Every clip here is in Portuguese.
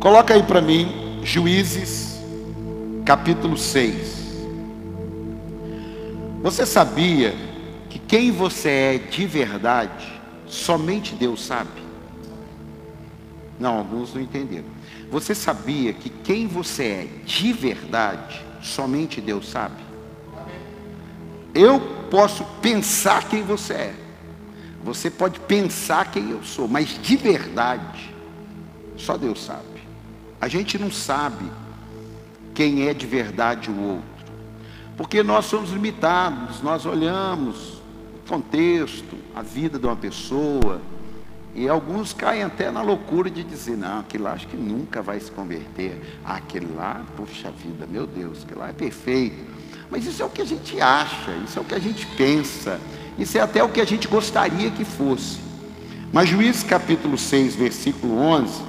Coloca aí para mim, Juízes, capítulo 6. Você sabia que quem você é de verdade, somente Deus sabe? Não, alguns não entenderam. Você sabia que quem você é de verdade, somente Deus sabe? Eu posso pensar quem você é. Você pode pensar quem eu sou, mas de verdade, só Deus sabe. A gente não sabe quem é de verdade o outro, porque nós somos limitados, nós olhamos o contexto, a vida de uma pessoa, e alguns caem até na loucura de dizer, não, aquele lá acho que nunca vai se converter. Ah, aquele lá, puxa vida, meu Deus, aquele lá é perfeito. Mas isso é o que a gente acha, isso é o que a gente pensa, isso é até o que a gente gostaria que fosse. Mas Juízes capítulo 6, versículo 11,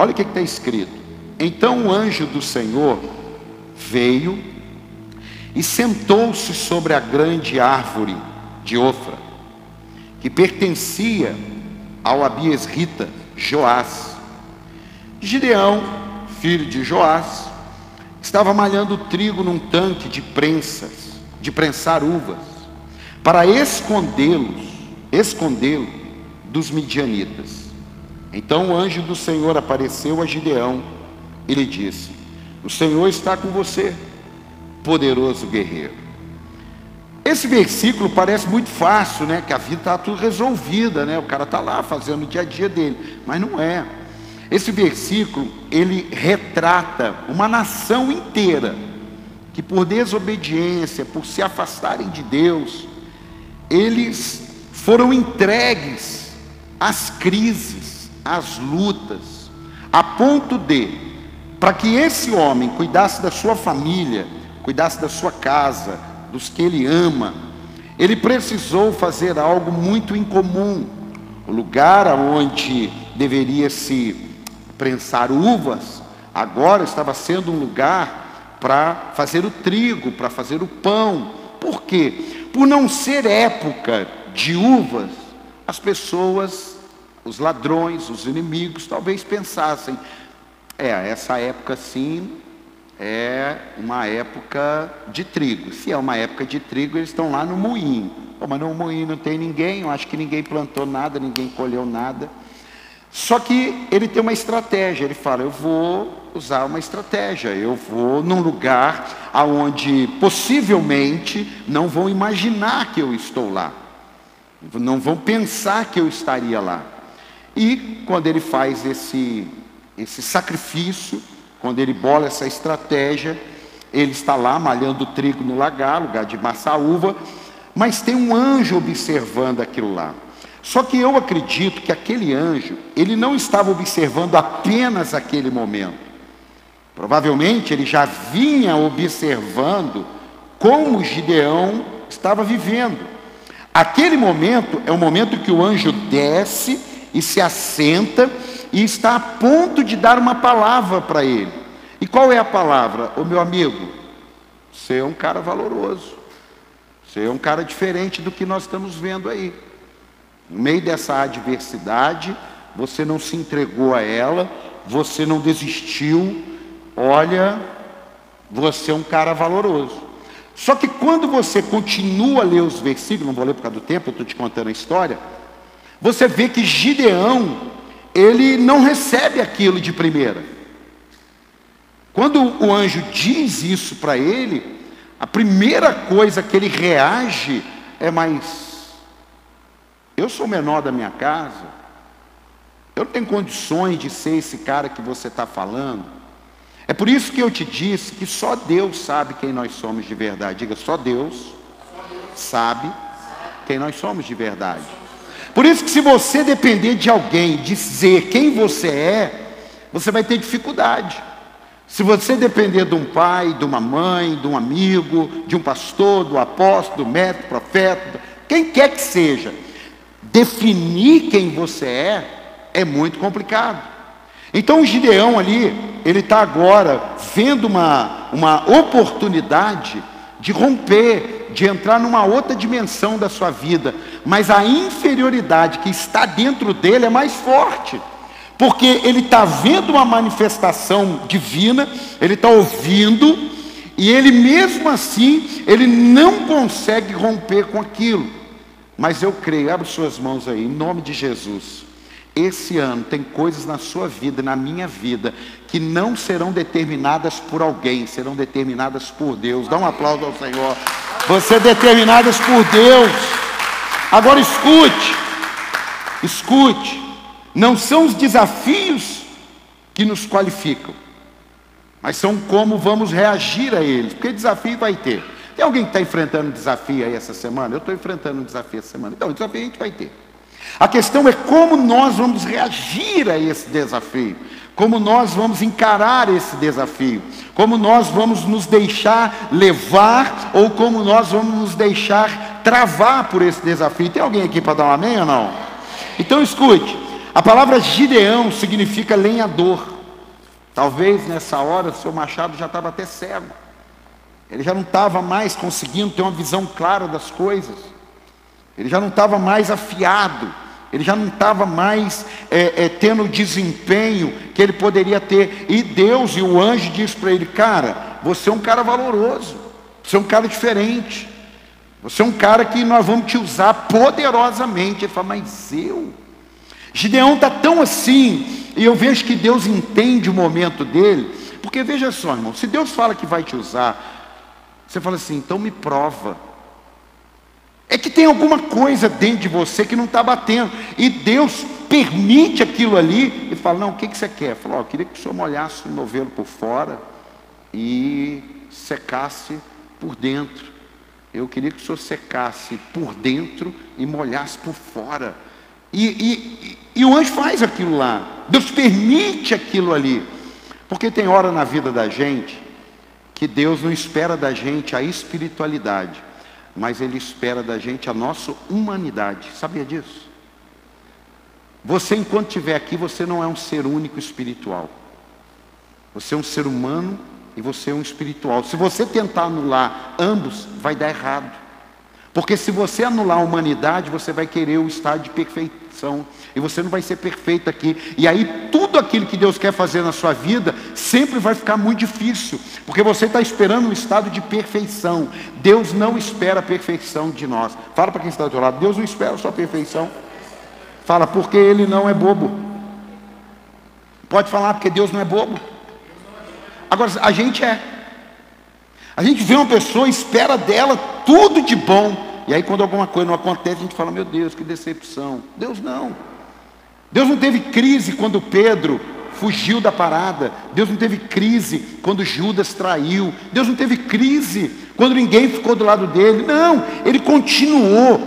olha o que está escrito. Então o anjo do Senhor veio e sentou-se sobre a grande árvore de Ofra, que pertencia ao Abiesrita Joás. Gideão, filho de Joás, estava malhando trigo num tanque de prensas, de prensar uvas, para escondê-los, escondê-lo dos midianitas. Então o anjo do Senhor apareceu a Gideão e lhe disse: O Senhor está com você, poderoso guerreiro. Esse versículo parece muito fácil, né? Que a vida está tudo resolvida, né? O cara está lá fazendo o dia a dia dele, mas não é. Esse versículo ele retrata uma nação inteira que por desobediência, por se afastarem de Deus, eles foram entregues às crises, às lutas, a ponto de, para que esse homem cuidasse da sua família, cuidasse da sua casa, dos que ele ama, ele precisou fazer algo muito incomum. O lugar onde deveria se prensar uvas, agora estava sendo um lugar para fazer o trigo, para fazer o pão. Por quê? Por não ser época de uvas, as pessoas, os ladrões, os inimigos, talvez pensassem: é, essa época sim é uma época de trigo. Se é uma época de trigo, eles estão lá no moinho. Pô, mas no moinho não tem ninguém, eu acho que ninguém plantou nada, ninguém colheu nada. Só que ele tem uma estratégia, ele fala: eu vou usar uma estratégia, eu vou num lugar aonde possivelmente não vão imaginar que eu estou lá, não vão pensar que eu estaria lá. E quando ele faz esse, esse sacrifício, quando ele bola essa estratégia, ele está lá malhando trigo no lagar, lugar de massa uva, mas tem um anjo observando aquilo lá. Só que eu acredito que aquele anjo, ele não estava observando apenas aquele momento. Provavelmente ele já vinha observando como Gideão estava vivendo. Aquele momento é o momento que o anjo desce e se assenta e está a ponto de dar uma palavra para ele. E qual é a palavra? O meu amigo, você é um cara valoroso. Você é um cara diferente do que nós estamos vendo aí. No meio dessa adversidade, você não se entregou a ela, você não desistiu. Olha, você é um cara valoroso. Só que quando você continua a ler os versículos, não vou ler por causa do tempo, eu estou te contando a história, você vê que Gideão ele não recebe aquilo de primeira. Quando o anjo diz isso para ele, a primeira coisa que ele reage é: Mas eu sou o menor da minha casa, eu não tenho condições de ser esse cara que você está falando. É por isso que eu te disse que só Deus sabe quem nós somos de verdade. Diga, só Deus sabe quem nós somos de verdade. Por isso que se você depender de alguém dizer quem você é, você vai ter dificuldade. Se você depender de um pai, de uma mãe, de um amigo, de um pastor, do apóstolo, do médico, profeta, quem quer que seja, definir quem você é é muito complicado. Então o Gideão ali, ele está agora vendo uma, uma oportunidade de romper, de entrar numa outra dimensão da sua vida, mas a inferioridade que está dentro dele é mais forte. porque ele está vendo uma manifestação divina, ele está ouvindo, e ele mesmo assim, ele não consegue romper com aquilo. Mas eu creio, abre suas mãos aí, em nome de Jesus. Esse ano tem coisas na sua vida, na minha vida, que não serão determinadas por alguém, serão determinadas por Deus. Dá um aplauso ao Senhor. Você é determinadas por Deus. Agora escute, escute. Não são os desafios que nos qualificam, mas são como vamos reagir a eles, porque desafio vai ter. Tem alguém que está enfrentando um desafio aí essa semana? Eu estou enfrentando um desafio essa semana. Então, desafio a gente vai ter. A questão é como nós vamos reagir a esse desafio, como nós vamos encarar esse desafio, como nós vamos nos deixar levar ou como nós vamos nos deixar travar por esse desafio. Tem alguém aqui para dar um amém ou não? Então escute, a palavra Gideão significa lenhador. Talvez nessa hora o seu machado já estava até cego. Ele já não estava mais conseguindo ter uma visão clara das coisas. Ele já não estava mais afiado. Ele já não estava mais é, é, tendo o desempenho que ele poderia ter. E Deus e o anjo diz para ele: Cara, você é um cara valoroso. Você é um cara diferente. Você é um cara que nós vamos te usar poderosamente. Ele fala: Mas eu? Gideão está tão assim, e eu vejo que Deus entende o momento dele, porque veja só, irmão, se Deus fala que vai te usar, você fala assim, então me prova. Que tem alguma coisa dentro de você que não está batendo, e Deus permite aquilo ali, e fala: Não, o que, que você quer? Falou: oh, Eu queria que o senhor molhasse o novelo por fora e secasse por dentro. Eu queria que o senhor secasse por dentro e molhasse por fora. E, e, e o anjo faz aquilo lá. Deus permite aquilo ali. Porque tem hora na vida da gente que Deus não espera da gente a espiritualidade, mas Ele espera da gente a nossa humanidade. Sabia disso? Você, enquanto estiver aqui, você não é um ser único espiritual. Você é um ser humano e você é um espiritual. Se você tentar anular ambos, vai dar errado. Porque se você anular a humanidade, você vai querer o estado de perfeição. E você não vai ser perfeito aqui. E aí tudo aquilo que Deus quer fazer na sua vida sempre vai ficar muito difícil. Porque você está esperando um estado de perfeição. Deus não espera a perfeição de nós. Fala para quem está do seu lado, Deus não espera a sua perfeição. Fala, porque Ele não é bobo. Pode falar, porque Deus não é bobo. Agora, a gente é. A gente vê uma pessoa, espera dela tudo de bom. E aí, quando alguma coisa não acontece, a gente fala: Meu Deus, que decepção. Deus não. Deus não teve crise quando Pedro fugiu da parada. Deus não teve crise quando Judas traiu. Deus não teve crise quando ninguém ficou do lado dele. Não, ele continuou,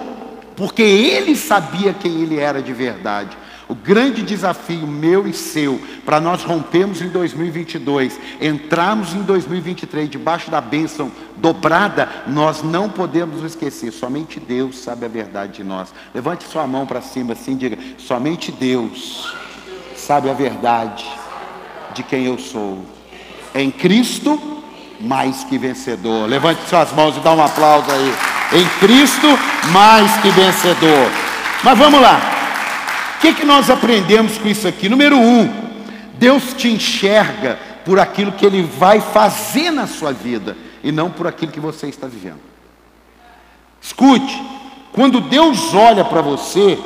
porque ele sabia quem ele era de verdade. O grande desafio meu e seu, para nós rompermos em 2022, entrarmos em 2023 debaixo da bênção dobrada, nós não podemos esquecer, somente Deus sabe a verdade de nós. Levante sua mão para cima assim, diga: somente Deus sabe a verdade de quem eu sou. Em Cristo, mais que vencedor. Levante suas mãos e dá um aplauso aí. Em Cristo, mais que vencedor. Mas vamos lá que, que nós aprendemos com isso aqui? Número um, Deus te enxerga por aquilo que Ele vai fazer na sua vida e não por aquilo que você está vivendo. Escute, quando Deus olha para você,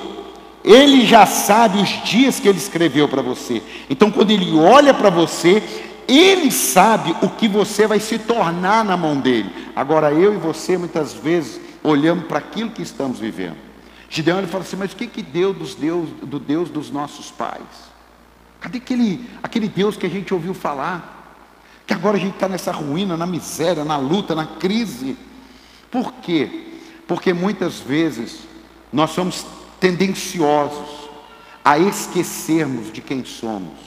Ele já sabe os dias que Ele escreveu para você. Então, quando Ele olha para você, Ele sabe o que você vai se tornar na mão dele. Agora, eu e você, muitas vezes, olhamos para aquilo que estamos vivendo. Gideão ele fala assim, mas o que, que deu dos Deus, do Deus dos nossos pais? Cadê aquele, aquele Deus que a gente ouviu falar? Que agora a gente está nessa ruína, na miséria, na luta, na crise. Por quê? Porque muitas vezes nós somos tendenciosos a esquecermos de quem somos,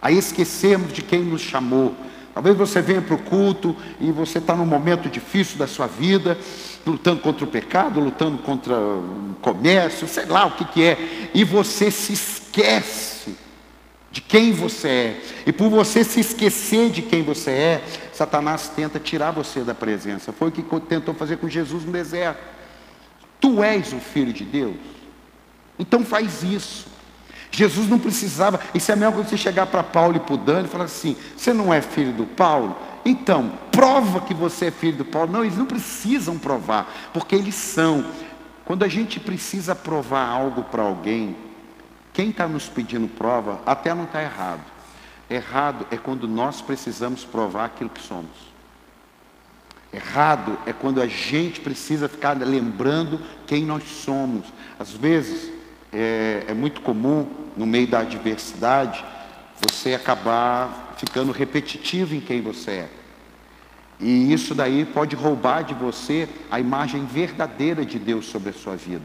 a esquecermos de quem nos chamou. Talvez você venha para o culto e você está num momento difícil da sua vida, lutando contra o pecado, lutando contra o comércio, sei lá o que, que é, e você se esquece de quem você é, e por você se esquecer de quem você é, Satanás tenta tirar você da presença. Foi o que tentou fazer com Jesus no deserto. Tu és o filho de Deus, então faz isso. Jesus não precisava. Isso é mesmo quando você chegar para Paulo e para o Dani e falar assim: você não é filho do Paulo? Então, prova que você é filho do Paulo. Não, eles não precisam provar, porque eles são. Quando a gente precisa provar algo para alguém, quem está nos pedindo prova até não está errado. Errado é quando nós precisamos provar aquilo que somos. Errado é quando a gente precisa ficar lembrando quem nós somos. Às vezes é, é muito comum no meio da adversidade você acabar ficando repetitivo em quem você é. E isso daí pode roubar de você a imagem verdadeira de Deus sobre a sua vida.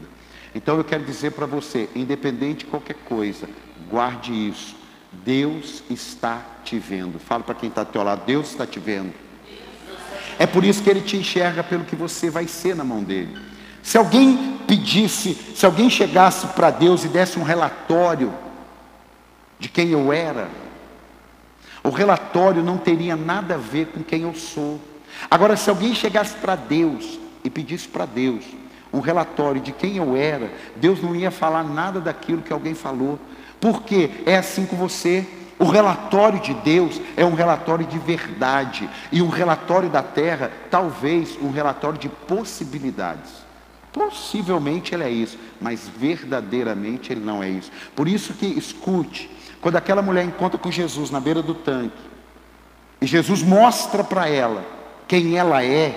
Então eu quero dizer para você, independente de qualquer coisa, guarde isso. Deus está te vendo. Fala para quem está ao teu lado, Deus está te vendo. É por isso que ele te enxerga pelo que você vai ser na mão dele. Se alguém pedisse, se alguém chegasse para Deus e desse um relatório de quem eu era, o relatório não teria nada a ver com quem eu sou. Agora, se alguém chegasse para Deus e pedisse para Deus um relatório de quem eu era, Deus não ia falar nada daquilo que alguém falou, porque é assim com você. O relatório de Deus é um relatório de verdade, e um relatório da terra, talvez um relatório de possibilidades. Possivelmente ele é isso, mas verdadeiramente ele não é isso. Por isso que escute, quando aquela mulher encontra com Jesus na beira do tanque, e Jesus mostra para ela quem ela é,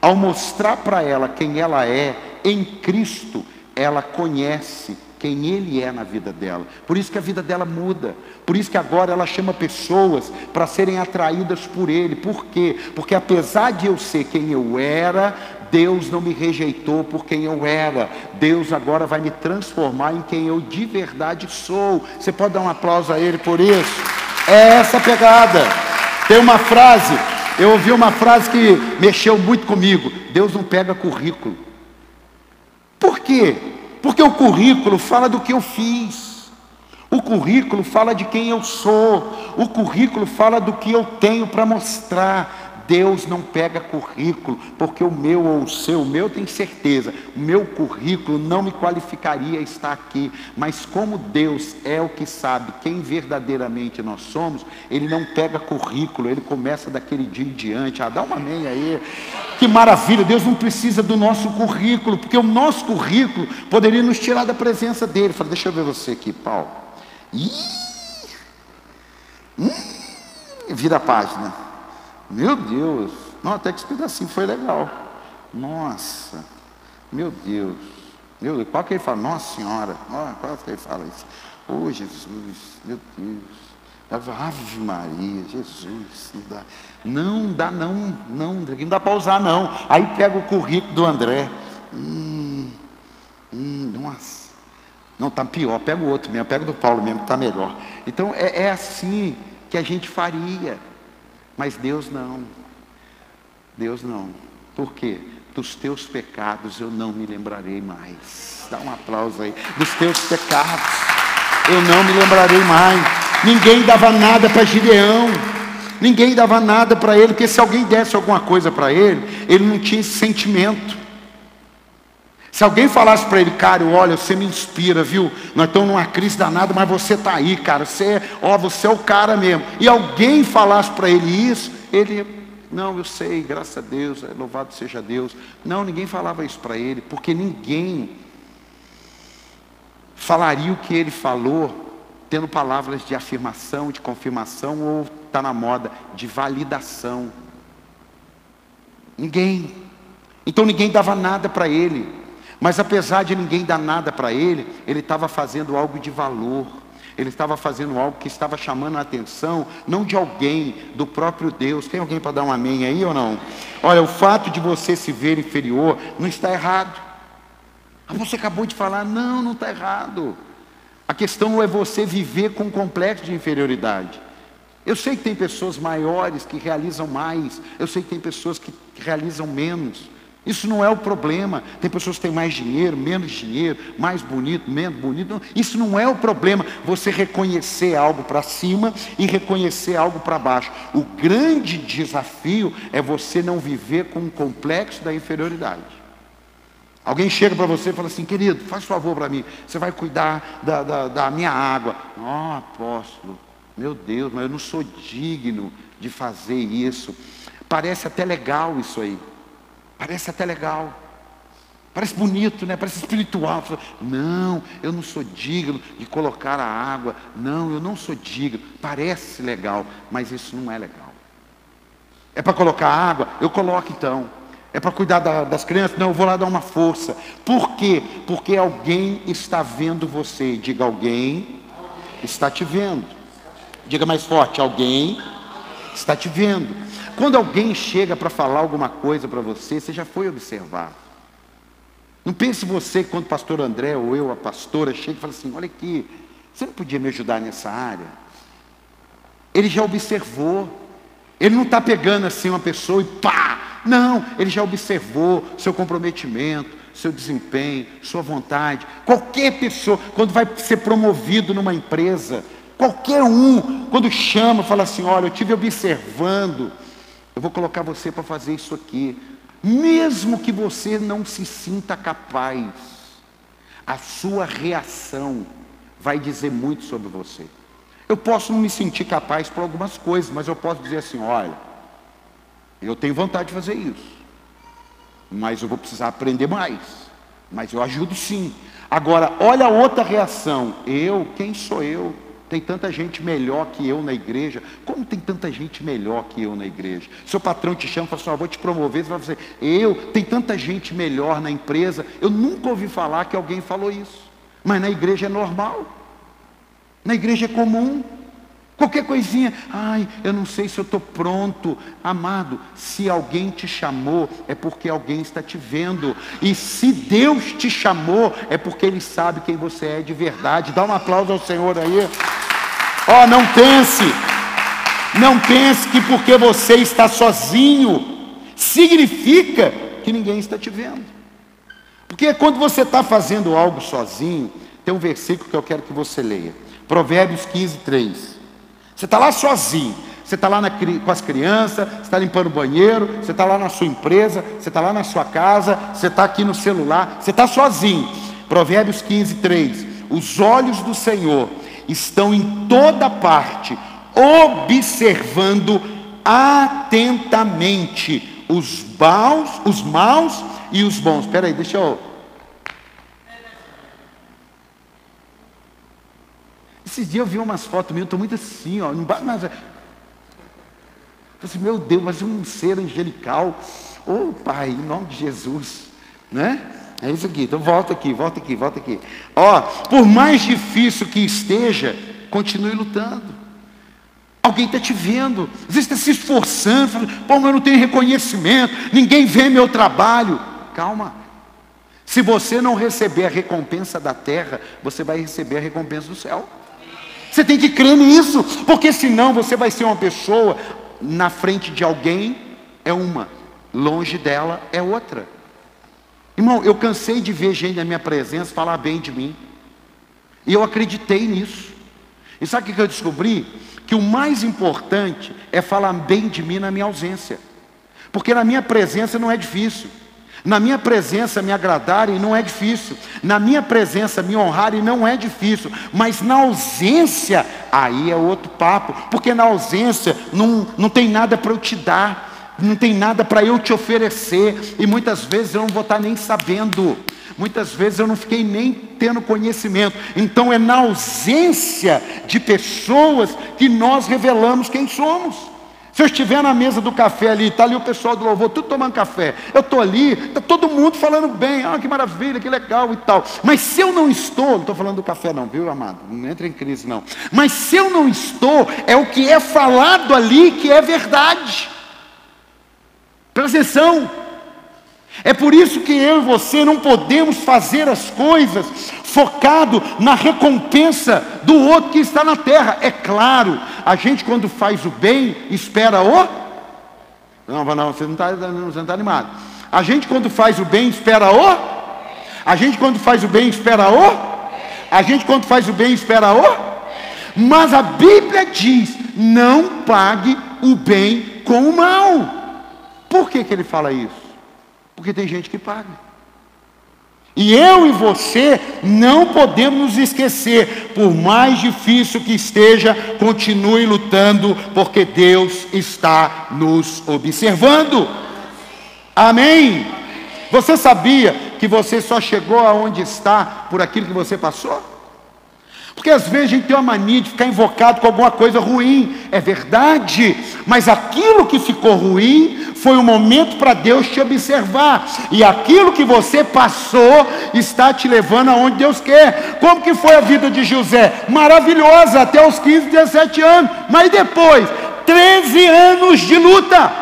ao mostrar para ela quem ela é, em Cristo, ela conhece quem Ele é na vida dela. Por isso que a vida dela muda. Por isso que agora ela chama pessoas para serem atraídas por Ele. Por quê? Porque apesar de eu ser quem eu era, Deus não me rejeitou por quem eu era. Deus agora vai me transformar em quem eu de verdade sou. Você pode dar um aplauso a Ele por isso? É essa pegada. Tem uma frase, eu ouvi uma frase que mexeu muito comigo. Deus não pega currículo. Por quê? Porque o currículo fala do que eu fiz. O currículo fala de quem eu sou. O currículo fala do que eu tenho para mostrar. Deus não pega currículo, porque o meu ou o seu, o meu tem certeza, o meu currículo não me qualificaria a estar aqui, mas como Deus é o que sabe quem verdadeiramente nós somos, Ele não pega currículo, Ele começa daquele dia em diante, ah, dá uma meia aí, que maravilha, Deus não precisa do nosso currículo, porque o nosso currículo poderia nos tirar da presença dEle, fala, deixa eu ver você aqui, Paulo, Ih, hum, vira a página, meu Deus. Não, até que esse pedacinho foi legal. Nossa. Meu Deus. Meu Deus. Qual que ele fala? Nossa Senhora. Qual que ele fala isso? Oh, Jesus. Meu Deus. Ave Maria, Jesus, não dá, não dá, não, não, não dá para usar, não. Aí pega o currículo do André. Hum, hum, nossa, não, está pior, pega o outro mesmo, pega o do Paulo mesmo, está melhor. Então é, é assim que a gente faria. Mas Deus não. Deus não. Por quê? Dos teus pecados eu não me lembrarei mais. Dá um aplauso aí. Dos teus pecados eu não me lembrarei mais. Ninguém dava nada para Gideão. Ninguém dava nada para ele, porque se alguém desse alguma coisa para ele, ele não tinha sentimento. Se alguém falasse para ele, cara, olha, você me inspira, viu? Nós estamos numa crise danada, mas você está aí, cara. Você, é, ó, você é o cara mesmo. E alguém falasse para ele isso, ele, não, eu sei, graças a Deus, é, louvado seja Deus. Não, ninguém falava isso para ele, porque ninguém falaria o que ele falou tendo palavras de afirmação, de confirmação ou está na moda de validação. Ninguém. Então ninguém dava nada para ele. Mas apesar de ninguém dar nada para ele, ele estava fazendo algo de valor. Ele estava fazendo algo que estava chamando a atenção, não de alguém, do próprio Deus. Tem alguém para dar um amém aí ou não? Olha, o fato de você se ver inferior não está errado. Ah, você acabou de falar, não, não está errado. A questão é você viver com um complexo de inferioridade. Eu sei que tem pessoas maiores que realizam mais, eu sei que tem pessoas que realizam menos. Isso não é o problema. Tem pessoas que têm mais dinheiro, menos dinheiro, mais bonito, menos bonito. Isso não é o problema. Você reconhecer algo para cima e reconhecer algo para baixo. O grande desafio é você não viver com um complexo da inferioridade. Alguém chega para você e fala assim, querido, faz favor para mim, você vai cuidar da, da, da minha água. Ó oh, apóstolo, meu Deus, mas eu não sou digno de fazer isso. Parece até legal isso aí. Parece até legal. Parece bonito, né? Parece espiritual. Não, eu não sou digno de colocar a água. Não, eu não sou digno. Parece legal, mas isso não é legal. É para colocar água? Eu coloco então. É para cuidar da, das crianças? Não, eu vou lá dar uma força. Por quê? Porque alguém está vendo você. Diga, alguém está te vendo. Diga mais forte, alguém está te vendo. Quando alguém chega para falar alguma coisa para você, você já foi observar. Não pense você quando o pastor André ou eu, a pastora, chega e fala assim: olha aqui, você não podia me ajudar nessa área? Ele já observou. Ele não está pegando assim uma pessoa e pá, não, ele já observou seu comprometimento, seu desempenho, sua vontade. Qualquer pessoa, quando vai ser promovido numa empresa, qualquer um, quando chama, fala assim: Olha, eu estive observando, eu vou colocar você para fazer isso aqui. Mesmo que você não se sinta capaz, a sua reação vai dizer muito sobre você. Eu posso não me sentir capaz por algumas coisas, mas eu posso dizer assim: olha, eu tenho vontade de fazer isso. Mas eu vou precisar aprender mais. Mas eu ajudo sim. Agora, olha a outra reação. Eu, quem sou eu? Tem tanta gente melhor que eu na igreja. Como tem tanta gente melhor que eu na igreja? Seu patrão te chama e fala assim: ah, vou te promover. Você vai dizer, eu, tem tanta gente melhor na empresa. Eu nunca ouvi falar que alguém falou isso. Mas na igreja é normal. Na igreja é comum. Qualquer coisinha, ai, eu não sei se eu estou pronto. Amado, se alguém te chamou, é porque alguém está te vendo. E se Deus te chamou, é porque Ele sabe quem você é de verdade. Dá um aplauso ao Senhor aí. Ó, oh, não pense, não pense que porque você está sozinho, significa que ninguém está te vendo. Porque quando você está fazendo algo sozinho, tem um versículo que eu quero que você leia. Provérbios 15, 3. Você está lá sozinho. Você está lá na, com as crianças, você está limpando o banheiro, você está lá na sua empresa, você está lá na sua casa, você está aqui no celular, você está sozinho. Provérbios 15, 3. Os olhos do Senhor estão em toda parte, observando atentamente os maus, os maus e os bons. Espera aí, deixa eu Esses dias eu vi umas fotos minhas, eu estou muito assim, ó. Mas, eu assim, meu Deus, mas um ser angelical. Ô oh, Pai, em nome de Jesus. Né? É isso aqui. Então volta aqui, volta aqui, volta aqui. Ó, por mais difícil que esteja, continue lutando. Alguém está te vendo, às vezes está se esforçando, falando, pô, mas eu não tenho reconhecimento, ninguém vê meu trabalho. Calma. Se você não receber a recompensa da terra, você vai receber a recompensa do céu. Você tem que crer nisso, porque senão você vai ser uma pessoa na frente de alguém é uma, longe dela é outra. Irmão, eu cansei de ver gente na minha presença falar bem de mim. E eu acreditei nisso. E sabe o que eu descobri? Que o mais importante é falar bem de mim na minha ausência. Porque na minha presença não é difícil. Na minha presença me agradarem não é difícil. Na minha presença me honrarem não é difícil. Mas na ausência, aí é outro papo. Porque na ausência não, não tem nada para eu te dar. Não tem nada para eu te oferecer. E muitas vezes eu não vou estar nem sabendo. Muitas vezes eu não fiquei nem tendo conhecimento. Então é na ausência de pessoas que nós revelamos quem somos. Se eu estiver na mesa do café ali, está ali o pessoal do louvor, tudo tomando café, eu estou ali, está todo mundo falando bem, ah, que maravilha, que legal e tal. Mas se eu não estou, não estou falando do café não, viu, amado? Não entra em crise não. Mas se eu não estou, é o que é falado ali que é verdade. Presta atenção. É por isso que eu e você não podemos fazer as coisas focado na recompensa do outro que está na terra. É claro, a gente quando faz o bem, espera o. Não, não, você não está tá animado. A gente quando faz o bem, espera o. A gente quando faz o bem, espera o. A gente quando faz o bem, espera o. Mas a Bíblia diz: não pague o bem com o mal. Por que, que ele fala isso? Porque tem gente que paga. E eu e você não podemos esquecer, por mais difícil que esteja, continue lutando, porque Deus está nos observando. Amém? Você sabia que você só chegou aonde está por aquilo que você passou? Porque às vezes a gente tem uma mania de ficar invocado com alguma coisa ruim, é verdade, mas aquilo que ficou ruim foi um momento para Deus te observar, e aquilo que você passou está te levando aonde Deus quer. Como que foi a vida de José? Maravilhosa até os 15, 17 anos, mas depois, 13 anos de luta.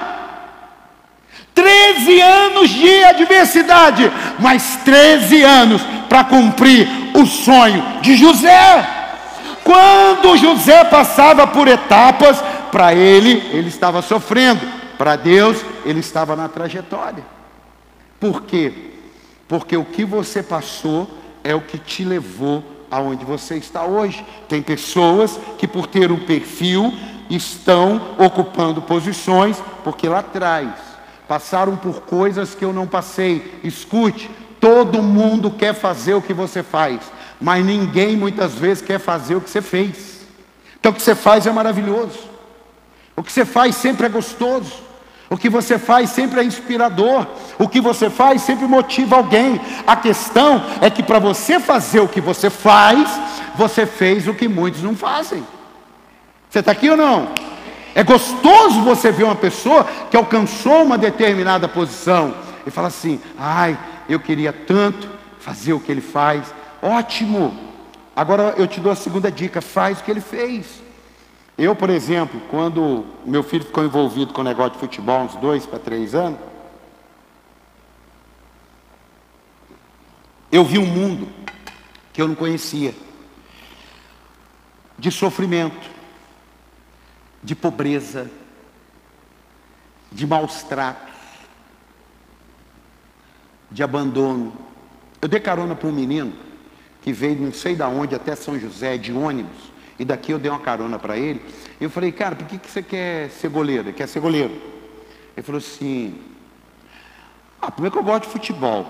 13 anos de adversidade, mas 13 anos para cumprir o sonho de José. Quando José passava por etapas, para ele, ele estava sofrendo, para Deus, ele estava na trajetória. Por quê? Porque o que você passou é o que te levou aonde você está hoje. Tem pessoas que, por ter um perfil, estão ocupando posições, porque lá atrás passaram por coisas que eu não passei. Escute, Todo mundo quer fazer o que você faz, mas ninguém muitas vezes quer fazer o que você fez. Então o que você faz é maravilhoso. O que você faz sempre é gostoso. O que você faz sempre é inspirador. O que você faz sempre motiva alguém. A questão é que para você fazer o que você faz, você fez o que muitos não fazem. Você está aqui ou não? É gostoso você ver uma pessoa que alcançou uma determinada posição e fala assim: ai, eu queria tanto fazer o que ele faz. Ótimo! Agora eu te dou a segunda dica: faz o que ele fez. Eu, por exemplo, quando meu filho ficou envolvido com o negócio de futebol, uns dois para três anos, eu vi um mundo que eu não conhecia, de sofrimento, de pobreza, de maus tratos, de abandono. Eu dei carona para um menino que veio não sei da onde até São José de ônibus, e daqui eu dei uma carona para ele. Eu falei, cara, por que, que você quer ser goleiro? Quer ser goleiro. Ele falou assim: ah, primeiro que eu gosto de futebol.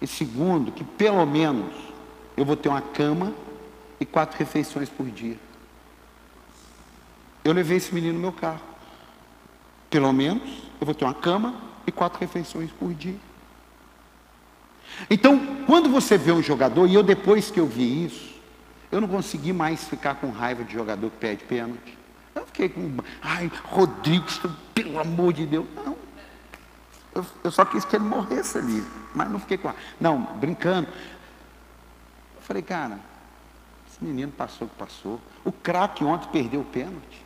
E segundo, que pelo menos eu vou ter uma cama e quatro refeições por dia. Eu levei esse menino no meu carro. Pelo menos eu vou ter uma cama e quatro refeições por dia. Então, quando você vê um jogador, e eu depois que eu vi isso, eu não consegui mais ficar com raiva de jogador que pede pênalti. Eu fiquei com, ai, Rodrigo, pelo amor de Deus. Não. Eu, eu só quis que ele morresse ali, mas não fiquei com. Não, brincando. Eu falei, cara, esse menino passou o que passou. O craque ontem perdeu o pênalti.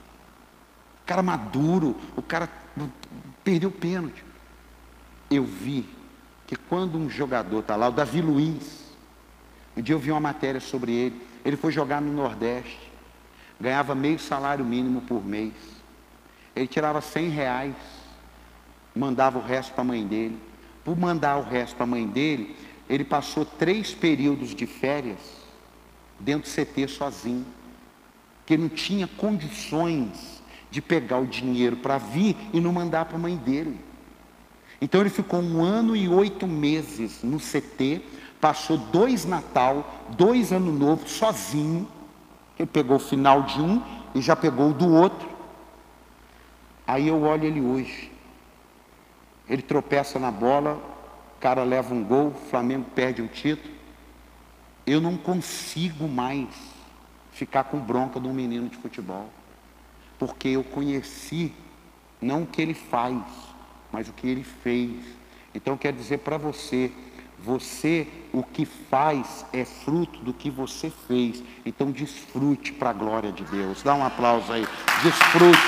O cara maduro, o cara perdeu o pênalti. Eu vi que quando um jogador está lá, o Davi Luiz, um dia eu vi uma matéria sobre ele, ele foi jogar no Nordeste, ganhava meio salário mínimo por mês. Ele tirava 100 reais, mandava o resto para a mãe dele. Por mandar o resto para a mãe dele, ele passou três períodos de férias dentro do CT sozinho, que não tinha condições de pegar o dinheiro para vir e não mandar para a mãe dele. Então ele ficou um ano e oito meses no CT, passou dois Natal, dois Ano Novo sozinho. Ele pegou o final de um e já pegou o do outro. Aí eu olho ele hoje. Ele tropeça na bola, o cara leva um gol, o Flamengo perde um título. Eu não consigo mais ficar com bronca de um menino de futebol. Porque eu conheci não o que ele faz, mas o que ele fez. Então quer dizer para você, você o que faz é fruto do que você fez. Então desfrute para a glória de Deus. Dá um aplauso aí. Desfrute.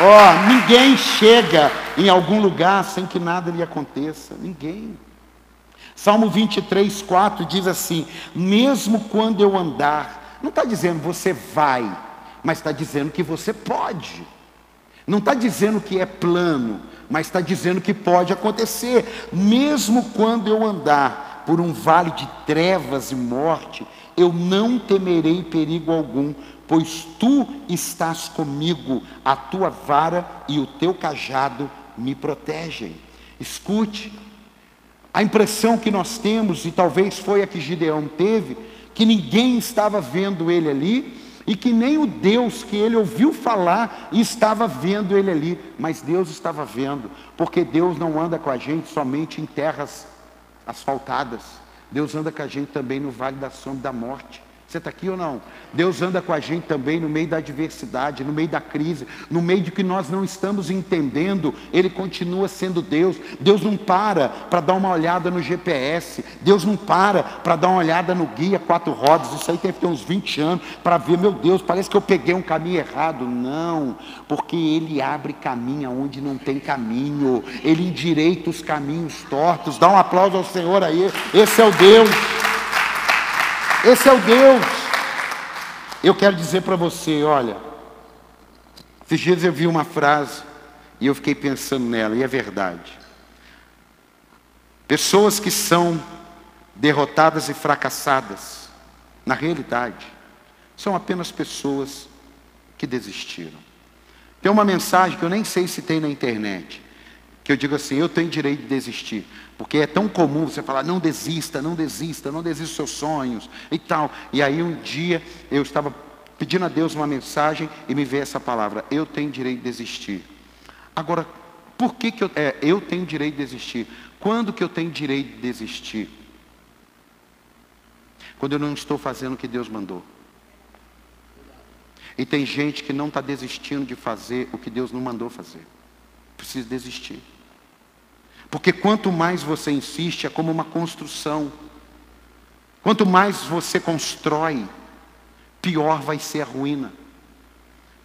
Ó, oh, ninguém chega em algum lugar sem que nada lhe aconteça. Ninguém. Salmo 23, 4 diz assim: Mesmo quando eu andar, não está dizendo você vai, mas está dizendo que você pode. Não está dizendo que é plano, mas está dizendo que pode acontecer. Mesmo quando eu andar por um vale de trevas e morte, eu não temerei perigo algum, pois tu estás comigo, a tua vara e o teu cajado me protegem. Escute, A impressão que nós temos, e talvez foi a que Gideão teve, que ninguém estava vendo ele ali, e que nem o Deus que ele ouviu falar estava vendo ele ali, mas Deus estava vendo, porque Deus não anda com a gente somente em terras asfaltadas, Deus anda com a gente também no vale da sombra da morte. Você está aqui ou não? Deus anda com a gente também no meio da adversidade, no meio da crise, no meio de que nós não estamos entendendo, Ele continua sendo Deus. Deus não para para dar uma olhada no GPS, Deus não para para dar uma olhada no guia quatro rodas. Isso aí deve ter uns 20 anos para ver, meu Deus, parece que eu peguei um caminho errado. Não, porque Ele abre caminho onde não tem caminho, Ele endireita os caminhos tortos. Dá um aplauso ao Senhor aí, esse é o Deus. Esse é o Deus. Eu quero dizer para você, olha, esses dias eu vi uma frase e eu fiquei pensando nela, e é verdade. Pessoas que são derrotadas e fracassadas, na realidade, são apenas pessoas que desistiram. Tem uma mensagem que eu nem sei se tem na internet, que eu digo assim: eu tenho direito de desistir. Porque é tão comum você falar, não desista, não desista, não desista dos seus sonhos e tal. E aí um dia eu estava pedindo a Deus uma mensagem e me veio essa palavra, eu tenho direito de desistir. Agora, por que, que eu, é, eu tenho direito de desistir? Quando que eu tenho direito de desistir? Quando eu não estou fazendo o que Deus mandou. E tem gente que não está desistindo de fazer o que Deus não mandou fazer. Precisa desistir. Porque quanto mais você insiste, é como uma construção. Quanto mais você constrói, pior vai ser a ruína.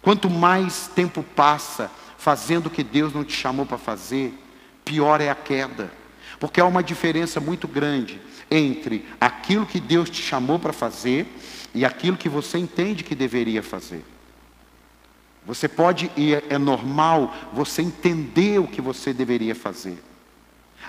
Quanto mais tempo passa fazendo o que Deus não te chamou para fazer, pior é a queda. Porque há uma diferença muito grande entre aquilo que Deus te chamou para fazer e aquilo que você entende que deveria fazer. Você pode, e é, é normal, você entender o que você deveria fazer.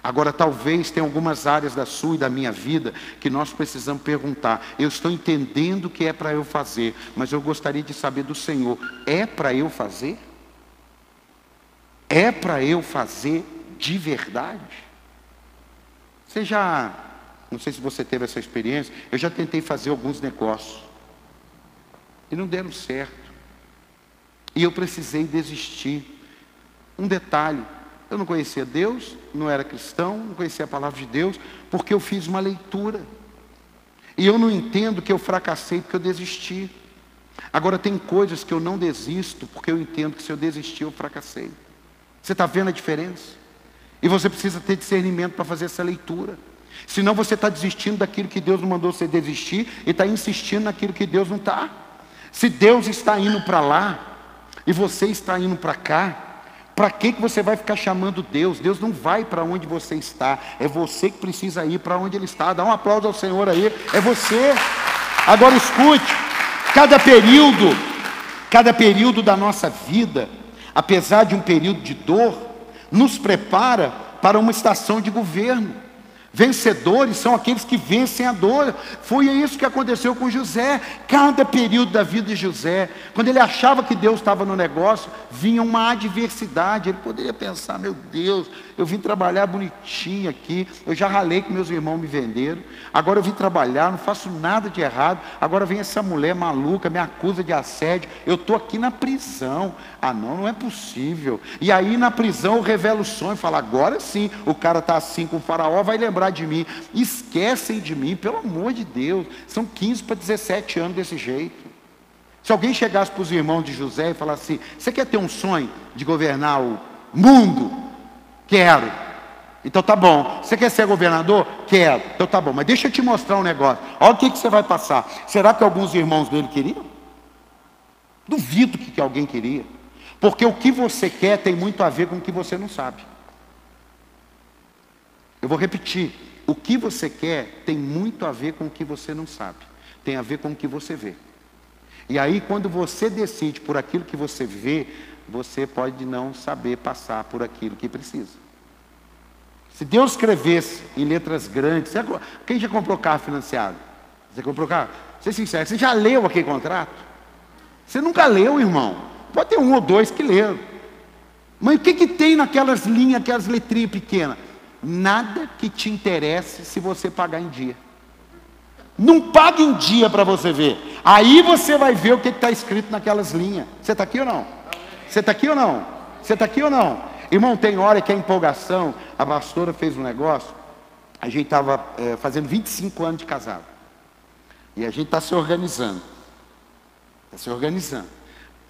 Agora, talvez tenha algumas áreas da sua e da minha vida que nós precisamos perguntar. Eu estou entendendo que é para eu fazer, mas eu gostaria de saber do Senhor: é para eu fazer? É para eu fazer de verdade? Você já, não sei se você teve essa experiência, eu já tentei fazer alguns negócios e não deram certo. E eu precisei desistir. Um detalhe, eu não conhecia Deus, não era cristão, não conhecia a palavra de Deus, porque eu fiz uma leitura. E eu não entendo que eu fracassei porque eu desisti. Agora, tem coisas que eu não desisto, porque eu entendo que se eu desistir, eu fracassei. Você está vendo a diferença? E você precisa ter discernimento para fazer essa leitura. Senão você está desistindo daquilo que Deus não mandou você desistir e está insistindo naquilo que Deus não está. Se Deus está indo para lá e você está indo para cá, para que, que você vai ficar chamando Deus? Deus não vai para onde você está, é você que precisa ir para onde Ele está. Dá um aplauso ao Senhor aí, é você. Agora escute, cada período, cada período da nossa vida, apesar de um período de dor, nos prepara para uma estação de governo. Vencedores são aqueles que vencem a dor. Foi isso que aconteceu com José. Cada período da vida de José, quando ele achava que Deus estava no negócio, vinha uma adversidade. Ele poderia pensar: meu Deus, eu vim trabalhar bonitinho aqui, eu já ralei que meus irmãos me venderam, agora eu vim trabalhar, não faço nada de errado, agora vem essa mulher maluca, me acusa de assédio, eu estou aqui na prisão. Ah, não, não é possível. E aí na prisão eu revelo o sonho falo: agora sim, o cara está assim com o faraó, vai lembrar de mim. Esquecem de mim, pelo amor de Deus. São 15 para 17 anos desse jeito. Se alguém chegasse para os irmãos de José e falasse assim: Você quer ter um sonho de governar o mundo? Quero. Então tá bom. Você quer ser governador? Quero. Então tá bom. Mas deixa eu te mostrar um negócio. Olha o que, que você vai passar. Será que alguns irmãos dele queriam? Duvido que, que alguém queria. Porque o que você quer tem muito a ver com o que você não sabe. Eu vou repetir. O que você quer tem muito a ver com o que você não sabe. Tem a ver com o que você vê. E aí, quando você decide por aquilo que você vê, você pode não saber passar por aquilo que precisa. Se Deus escrevesse em letras grandes, quem já comprou carro financiado? Você comprou carro? Ser sincero, você já leu aquele contrato? Você nunca leu, irmão. Pode ter um ou dois que leram. Mas o que, que tem naquelas linhas, aquelas letrinhas pequenas? nada que te interesse se você pagar em dia. Não pague em dia para você ver. Aí você vai ver o que está escrito naquelas linhas. Você está aqui ou não? Você está aqui ou não? Você está aqui ou não? Irmão, tem hora que a empolgação, a pastora fez um negócio, a gente estava é, fazendo 25 anos de casado. E a gente está se organizando. Está se organizando.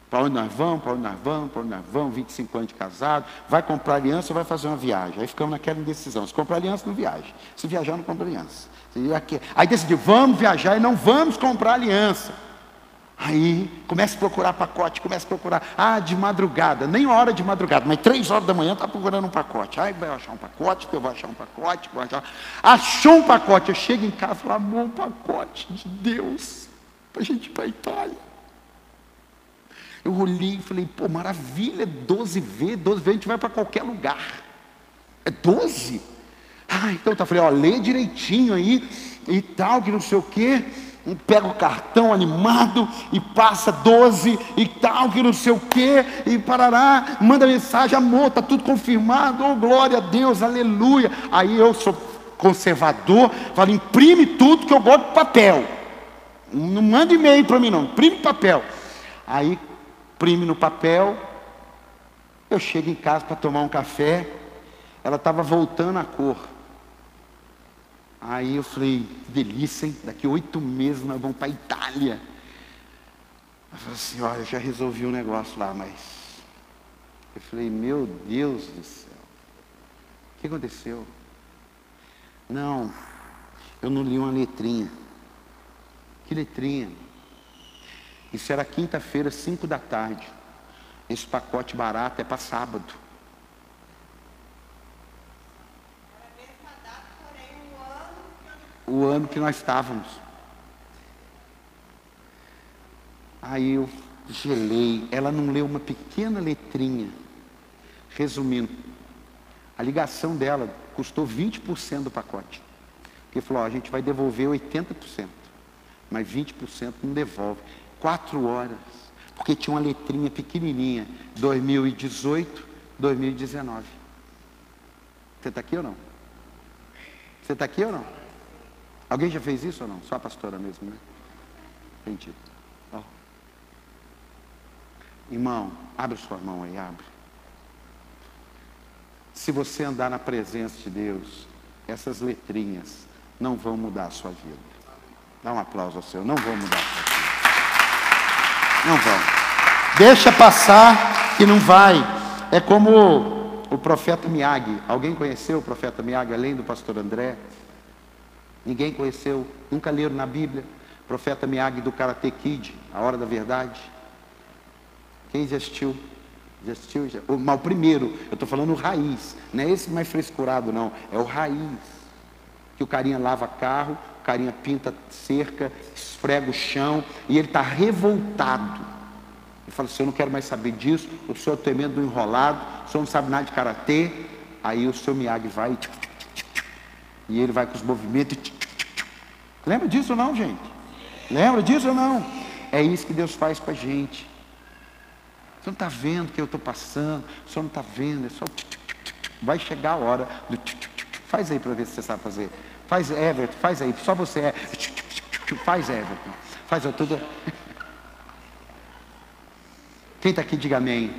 Para onde nós vamos, para onde nós vamos, para onde nós vamos, 25 anos de casado, vai comprar aliança ou vai fazer uma viagem? Aí ficamos naquela indecisão. Se comprar aliança, não viaja. Se viajar, não compra aliança. Aí decidiu, vamos viajar e não vamos comprar aliança. Aí começa a procurar pacote, começa a procurar. Ah, de madrugada, nem hora de madrugada, mas três horas da manhã está procurando um pacote. Aí vai achar um pacote, eu vou achar um pacote, vou achar. Achou um pacote, eu chego em casa e falo, amor, pacote de Deus, para a gente ir para a Itália. Eu olhei e falei, pô, maravilha, 12 vezes, 12 vezes a gente vai para qualquer lugar. É 12? Ah, então tá, falei, ó, lê direitinho aí e tal, que não sei o quê pega o cartão animado e passa 12 e tal, que não sei o que, e parará, manda mensagem, amor, está tudo confirmado, oh glória a Deus, aleluia. Aí eu sou conservador, falo, imprime tudo que eu gosto de papel. Não manda e-mail para mim não, imprime papel. Aí imprime no papel, eu chego em casa para tomar um café, ela estava voltando a cor. Aí eu falei, delícia, hein? Daqui oito meses nós vamos para a Itália. Ela falou assim, olha, eu já resolvi um negócio lá, mas. Eu falei, meu Deus do céu. O que aconteceu? Não, eu não li uma letrinha. Que letrinha? Isso era quinta-feira, cinco da tarde. Esse pacote barato é para sábado. O ano que nós estávamos. Aí eu gelei, ela não leu uma pequena letrinha. Resumindo, a ligação dela custou 20% do pacote. Porque falou, a gente vai devolver 80%, mas 20% não devolve. Quatro horas, porque tinha uma letrinha pequenininha, 2018, 2019. Você está aqui ou não? Você está aqui ou não? Alguém já fez isso ou não? Só a pastora mesmo, né? Oh. Irmão, abre sua mão aí, abre. Se você andar na presença de Deus, essas letrinhas não vão mudar a sua vida. Dá um aplauso ao seu, não vão mudar a sua vida. Não vão. Deixa passar que não vai. É como o profeta Miag. Alguém conheceu o profeta Miag além do pastor André? Ninguém conheceu, nunca leram na Bíblia. Profeta Miyagi do Karate Kid, A Hora da Verdade. Quem já assistiu? Já assistiu? Já? O, mas o primeiro, eu estou falando o raiz. Não é esse mais frescurado, não. É o raiz. Que o carinha lava carro, o carinha pinta cerca, esfrega o chão, e ele está revoltado. Ele fala assim, eu não quero mais saber disso, o senhor é temendo do enrolado, o senhor não sabe nada de karatê. Aí o seu Miyagi vai e e ele vai com os movimentos. Lembra disso ou não, gente? Lembra disso ou não? É isso que Deus faz com a gente. Você não está vendo o que eu estou passando, senhor não está vendo, é só. Vai chegar a hora do. Faz aí para ver se você sabe fazer. Faz Everton, faz aí, só você é. Faz Everton. Faz tudo. Quem está aqui, diga amém.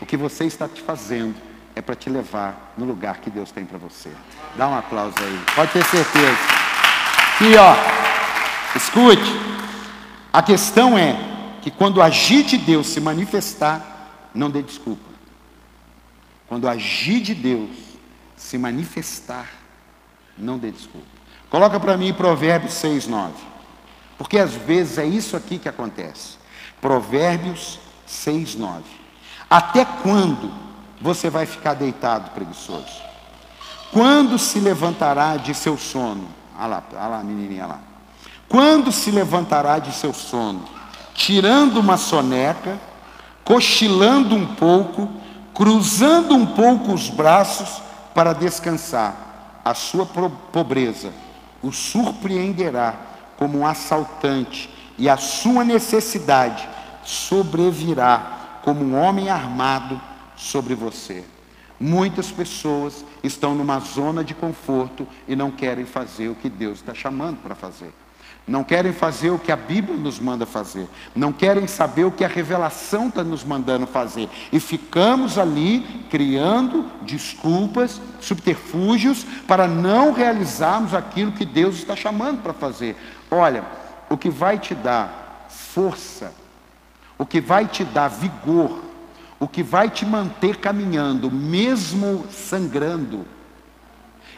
O que você está te fazendo é para te levar no lugar que Deus tem para você. Dá um aplauso aí, pode ter certeza. E ó, escute, a questão é que quando o agir de Deus se manifestar, não dê desculpa. Quando o agir de Deus se manifestar, não dê desculpa. Coloca para mim Provérbios 6, 9. Porque às vezes é isso aqui que acontece. Provérbios 6, 9. Até quando você vai ficar deitado preguiçoso. Quando se levantará de seu sono? Olha lá, olha lá, menininha lá. Quando se levantará de seu sono? Tirando uma soneca, cochilando um pouco, cruzando um pouco os braços para descansar. A sua pobreza o surpreenderá como um assaltante, e a sua necessidade sobrevirá como um homem armado sobre você. Muitas pessoas estão numa zona de conforto e não querem fazer o que Deus está chamando para fazer. Não querem fazer o que a Bíblia nos manda fazer. Não querem saber o que a revelação está nos mandando fazer. E ficamos ali criando desculpas, subterfúgios, para não realizarmos aquilo que Deus está chamando para fazer. Olha, o que vai te dar força, o que vai te dar vigor, o que vai te manter caminhando, mesmo sangrando,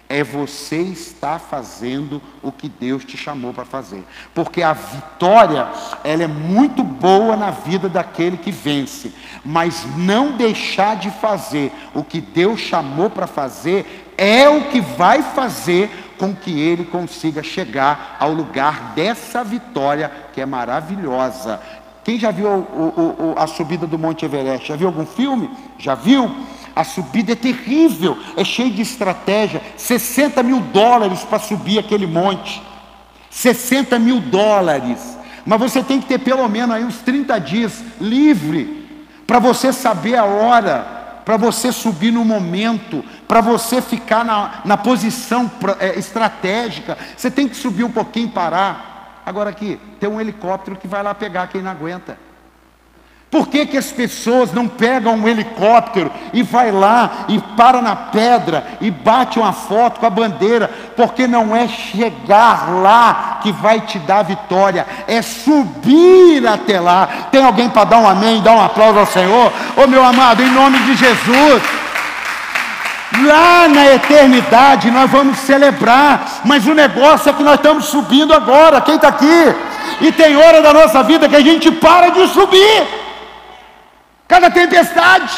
é você estar fazendo o que Deus te chamou para fazer. Porque a vitória, ela é muito boa na vida daquele que vence, mas não deixar de fazer o que Deus chamou para fazer é o que vai fazer com que ele consiga chegar ao lugar dessa vitória que é maravilhosa. Quem já viu o, o, a subida do Monte Everest? Já viu algum filme? Já viu? A subida é terrível, é cheio de estratégia. 60 mil dólares para subir aquele monte. 60 mil dólares. Mas você tem que ter pelo menos aí uns 30 dias livre para você saber a hora, para você subir no momento, para você ficar na, na posição é, estratégica. Você tem que subir um pouquinho e parar. Agora aqui, tem um helicóptero que vai lá pegar quem não aguenta. Por que, que as pessoas não pegam um helicóptero e vai lá e para na pedra e bate uma foto com a bandeira? Porque não é chegar lá que vai te dar vitória, é subir até lá. Tem alguém para dar um amém, dar um aplauso ao Senhor? Ô oh, meu amado, em nome de Jesus. Lá na eternidade nós vamos celebrar, mas o negócio é que nós estamos subindo agora. Quem está aqui? E tem hora da nossa vida que a gente para de subir cada tempestade.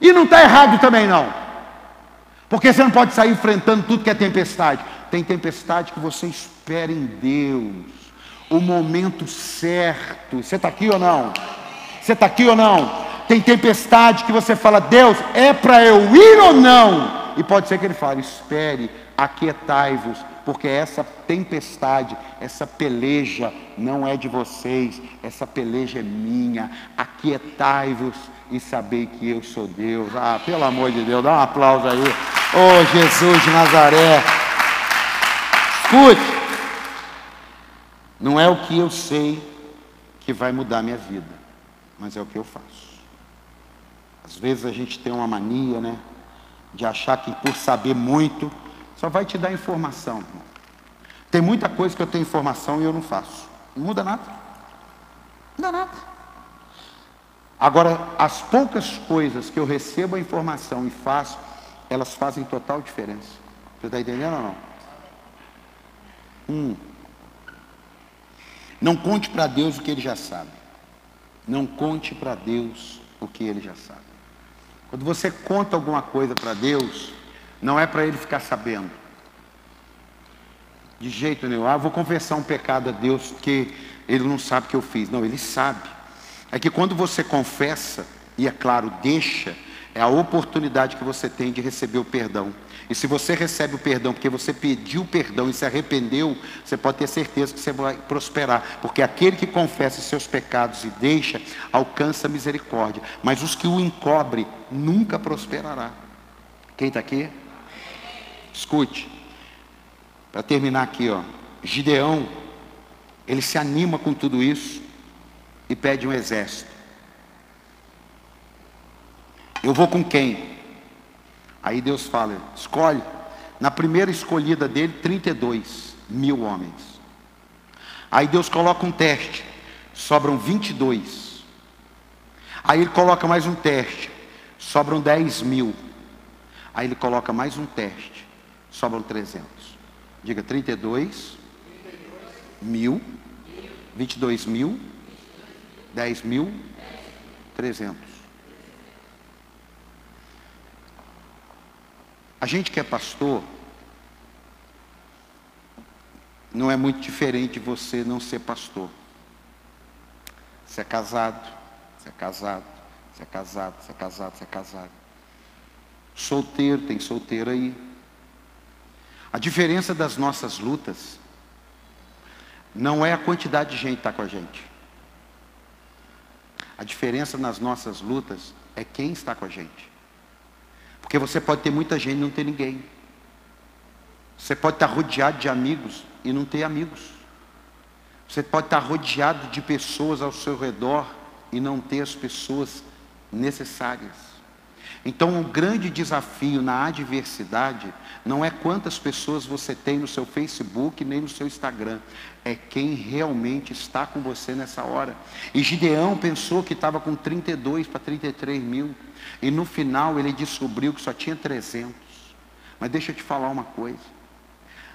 E não está errado também não. Porque você não pode sair enfrentando tudo que é tempestade. Tem tempestade que você espera em Deus. O momento certo. Você está aqui ou não? Você está aqui ou não? Tem tempestade que você fala, Deus, é para eu ir ou não? E pode ser que ele fale, espere, aquietai-vos, porque essa tempestade, essa peleja não é de vocês, essa peleja é minha. Aquietai-vos e sabei que eu sou Deus. Ah, pelo amor de Deus, dá um aplauso aí. Oh, Jesus de Nazaré. Escute, não é o que eu sei que vai mudar minha vida, mas é o que eu faço. Às vezes a gente tem uma mania, né, de achar que por saber muito só vai te dar informação. Tem muita coisa que eu tenho informação e eu não faço. Não muda nada. Não dá nada. Agora, as poucas coisas que eu recebo a informação e faço, elas fazem total diferença. Você está entendendo ou não? Hum. Não conte para Deus o que ele já sabe. Não conte para Deus o que ele já sabe. Quando você conta alguma coisa para Deus, não é para ele ficar sabendo. De jeito nenhum. Ah, vou confessar um pecado a Deus que ele não sabe que eu fiz. Não, ele sabe. É que quando você confessa, e é claro, deixa, é a oportunidade que você tem de receber o perdão. E se você recebe o perdão porque você pediu perdão e se arrependeu, você pode ter certeza que você vai prosperar. Porque aquele que confessa seus pecados e deixa, alcança misericórdia. Mas os que o encobre nunca prosperará. Quem está aqui? Escute, para terminar aqui, ó, Gideão, ele se anima com tudo isso e pede um exército. Eu vou com quem? Aí Deus fala: escolhe. Na primeira escolhida dele, 32 mil homens. Aí Deus coloca um teste, sobram 22. Aí ele coloca mais um teste, sobram 10 mil. Aí ele coloca mais um teste, sobram 300. Diga 32 mil, 22 mil, 10 mil, 300. A gente que é pastor, não é muito diferente você não ser pastor. Você é casado, você é casado, você é casado, você é casado, você é casado. Solteiro, tem solteiro aí. A diferença das nossas lutas não é a quantidade de gente que está com a gente. A diferença nas nossas lutas é quem está com a gente. Porque você pode ter muita gente e não ter ninguém. Você pode estar rodeado de amigos e não ter amigos. Você pode estar rodeado de pessoas ao seu redor e não ter as pessoas necessárias. Então, um grande desafio na adversidade não é quantas pessoas você tem no seu Facebook nem no seu Instagram, é quem realmente está com você nessa hora. E Gideão pensou que estava com 32 para 33 mil, e no final ele descobriu que só tinha 300. Mas deixa eu te falar uma coisa: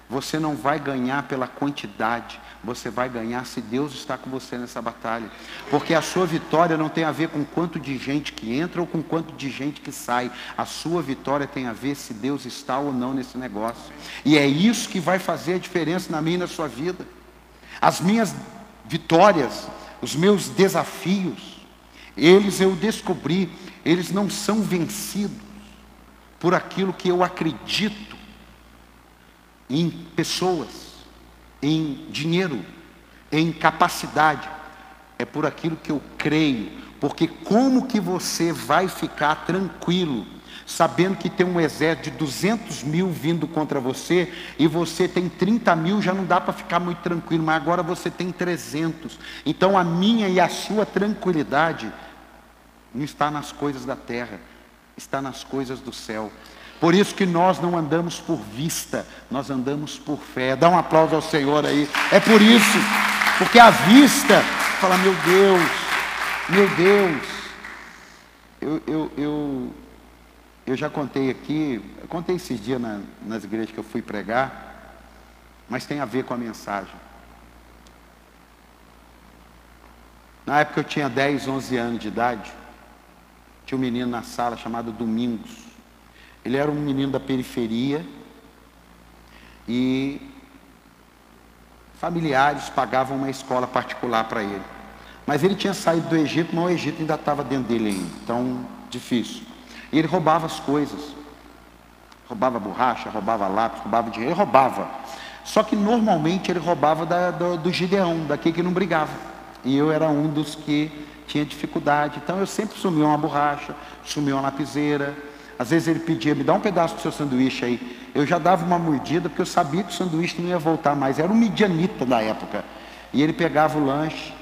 você não vai ganhar pela quantidade, você vai ganhar se Deus está com você nessa batalha. Porque a sua vitória não tem a ver com quanto de gente que entra ou com quanto de gente que sai. A sua vitória tem a ver se Deus está ou não nesse negócio. E é isso que vai fazer a diferença na minha e na sua vida. As minhas vitórias, os meus desafios, eles eu descobri, eles não são vencidos por aquilo que eu acredito em pessoas em dinheiro, em capacidade, é por aquilo que eu creio. Porque como que você vai ficar tranquilo, sabendo que tem um exército de 200 mil vindo contra você, e você tem 30 mil, já não dá para ficar muito tranquilo, mas agora você tem 300. Então a minha e a sua tranquilidade não está nas coisas da terra, está nas coisas do céu. Por isso que nós não andamos por vista, nós andamos por fé. Dá um aplauso ao Senhor aí. É por isso, porque a vista, fala, meu Deus, meu Deus. Eu, eu, eu, eu já contei aqui, contei esses dias na, nas igrejas que eu fui pregar, mas tem a ver com a mensagem. Na época eu tinha 10, 11 anos de idade, tinha um menino na sala chamado Domingos. Ele era um menino da periferia e familiares pagavam uma escola particular para ele. Mas ele tinha saído do Egito, mas o Egito ainda estava dentro dele ainda, então difícil. E ele roubava as coisas. Roubava borracha, roubava lápis, roubava dinheiro, roubava. Só que normalmente ele roubava da, do, do Gideão, daquele que não brigava. E eu era um dos que tinha dificuldade. Então eu sempre sumia uma borracha, sumia uma lapiseira, às vezes ele pedia, me dá um pedaço do seu sanduíche aí. Eu já dava uma mordida, porque eu sabia que o sanduíche não ia voltar mais. Era um medianita da época. E ele pegava o lanche,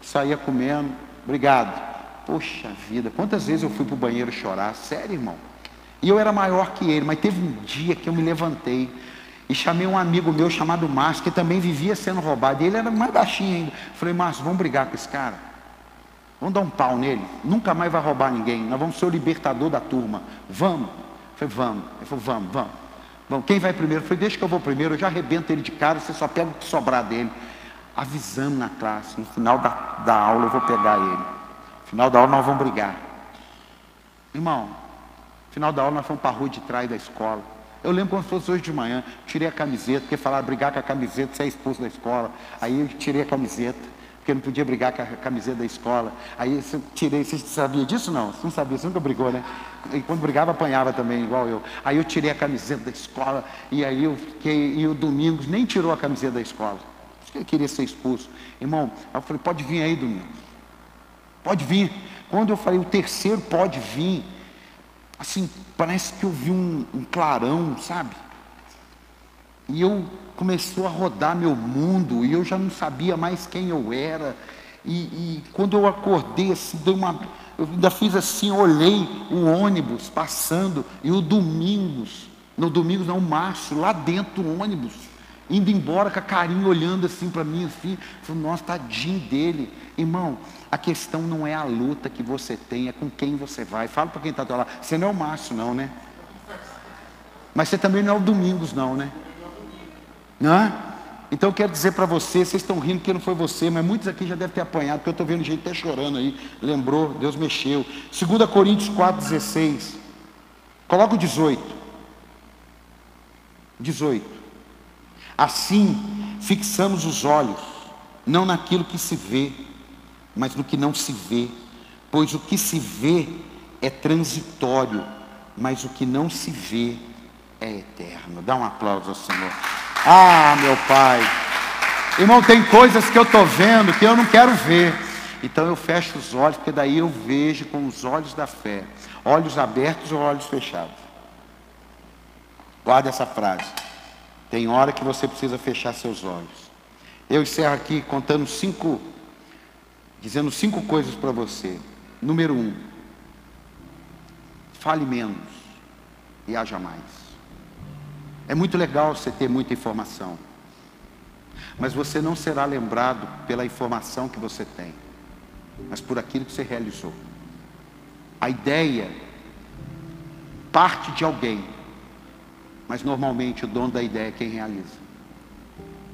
saía comendo. Obrigado. Poxa vida, quantas vezes eu fui para o banheiro chorar? Sério, irmão. E eu era maior que ele, mas teve um dia que eu me levantei e chamei um amigo meu chamado Márcio, que também vivia sendo roubado. E ele era mais baixinho ainda. Falei, Márcio, vamos brigar com esse cara? Vamos dar um pau nele. Nunca mais vai roubar ninguém. Nós vamos ser o libertador da turma. Vamos. Eu falei, vamos. Ele falou, vamos, vamos. vamos. Quem vai primeiro? Eu falei, deixa que eu vou primeiro. Eu já arrebento ele de cara. Você só pega o que sobrar dele. Avisando na classe. No final da, da aula eu vou pegar ele. No final da aula nós vamos brigar. Irmão, no final da aula nós fomos para a rua de trás da escola. Eu lembro quando fosse hoje de manhã, tirei a camiseta, porque falaram brigar com a camiseta, você é expulso da escola. Aí eu tirei a camiseta porque não podia brigar com a camiseta da escola. Aí eu tirei, você sabia disso não? Você não sabia, você nunca brigou, né? E quando brigava, apanhava também, igual eu. Aí eu tirei a camiseta da escola, e aí eu fiquei, e o Domingos nem tirou a camiseta da escola. Ele queria ser expulso. Irmão, eu falei, pode vir aí, Domingos. Pode vir. Quando eu falei, o terceiro pode vir, assim, parece que eu vi um, um clarão, sabe? E eu começou a rodar meu mundo e eu já não sabia mais quem eu era. E, e quando eu acordei, assim, dei uma, eu ainda fiz assim, olhei o ônibus passando e o Domingos, no Domingos não, o Márcio, lá dentro do ônibus, indo embora com a carinha olhando assim para mim, assim, falei, nossa, tadinho dele. Irmão, a questão não é a luta que você tem, é com quem você vai. Fala para quem está lá, você não é o Márcio não, né? Mas você também não é o Domingos não, né? Não é? Então eu quero dizer para você, vocês estão rindo que não foi você, mas muitos aqui já devem ter apanhado, porque eu estou vendo gente até chorando aí. Lembrou, Deus mexeu. 2 Coríntios 4,16. Coloca o 18. 18. Assim, fixamos os olhos, não naquilo que se vê, mas no que não se vê. Pois o que se vê é transitório, mas o que não se vê é eterno. Dá um aplauso ao Senhor. Ah, meu Pai. Irmão, tem coisas que eu estou vendo que eu não quero ver. Então eu fecho os olhos, porque daí eu vejo com os olhos da fé, olhos abertos ou olhos fechados. Guarda essa frase. Tem hora que você precisa fechar seus olhos. Eu encerro aqui contando cinco, dizendo cinco coisas para você. Número um, fale menos e haja mais. É muito legal você ter muita informação, mas você não será lembrado pela informação que você tem, mas por aquilo que você realizou. A ideia parte de alguém, mas normalmente o dono da ideia é quem realiza.